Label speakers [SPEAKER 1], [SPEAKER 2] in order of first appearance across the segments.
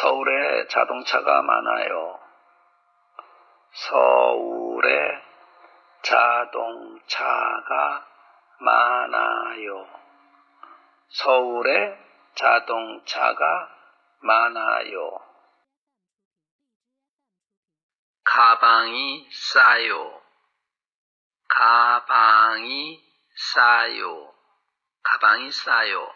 [SPEAKER 1] 서울에 자동차가 많아요. 서울에 자동차가 많아요. 서울에 자동차가 많아요. 가방이 싸요. 가방이 싸요. 가방이 싸요.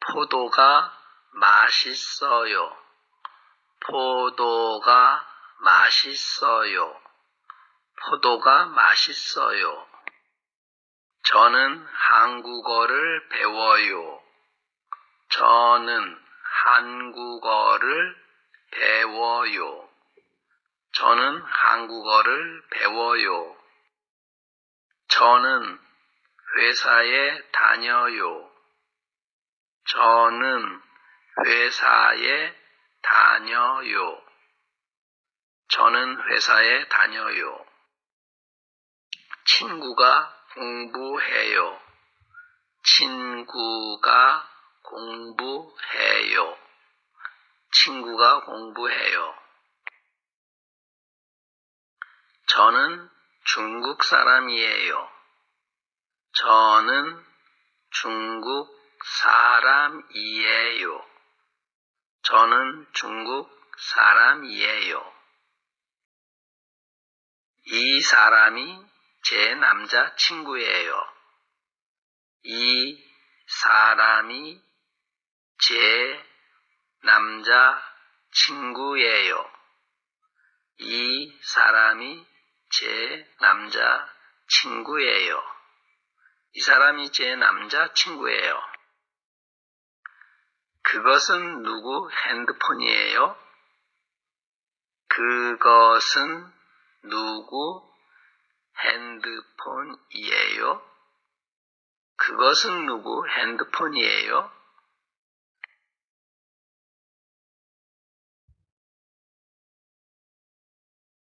[SPEAKER 1] 포도가 맛있어요. 포도가 맛있어요. 포도가 맛있어요. 저는 한국어를 배워요. 저는 한국어를 배워요. 저는 한국어를 배워요. 저는 회사에 다녀요. 저는 회사에 다녀요. 저는 회사에 다녀요. 친구가 공부해요. 친구가 공부해요. 친구가 공부해요. 저는 중국 사람이에요. 저는 중국 사람이에요. 저는 중국 사람이에요. 이 사람이 제 남자 친구예요. 이 사람이 제 남자 친구예요. 이 사람이 제 남자 친구예요. 이 사람이 제 남자 친구예요. 그것은 누구 핸드폰이에요? 그것은 누구 핸드폰이에요? 그것은 누구 핸드폰이에요?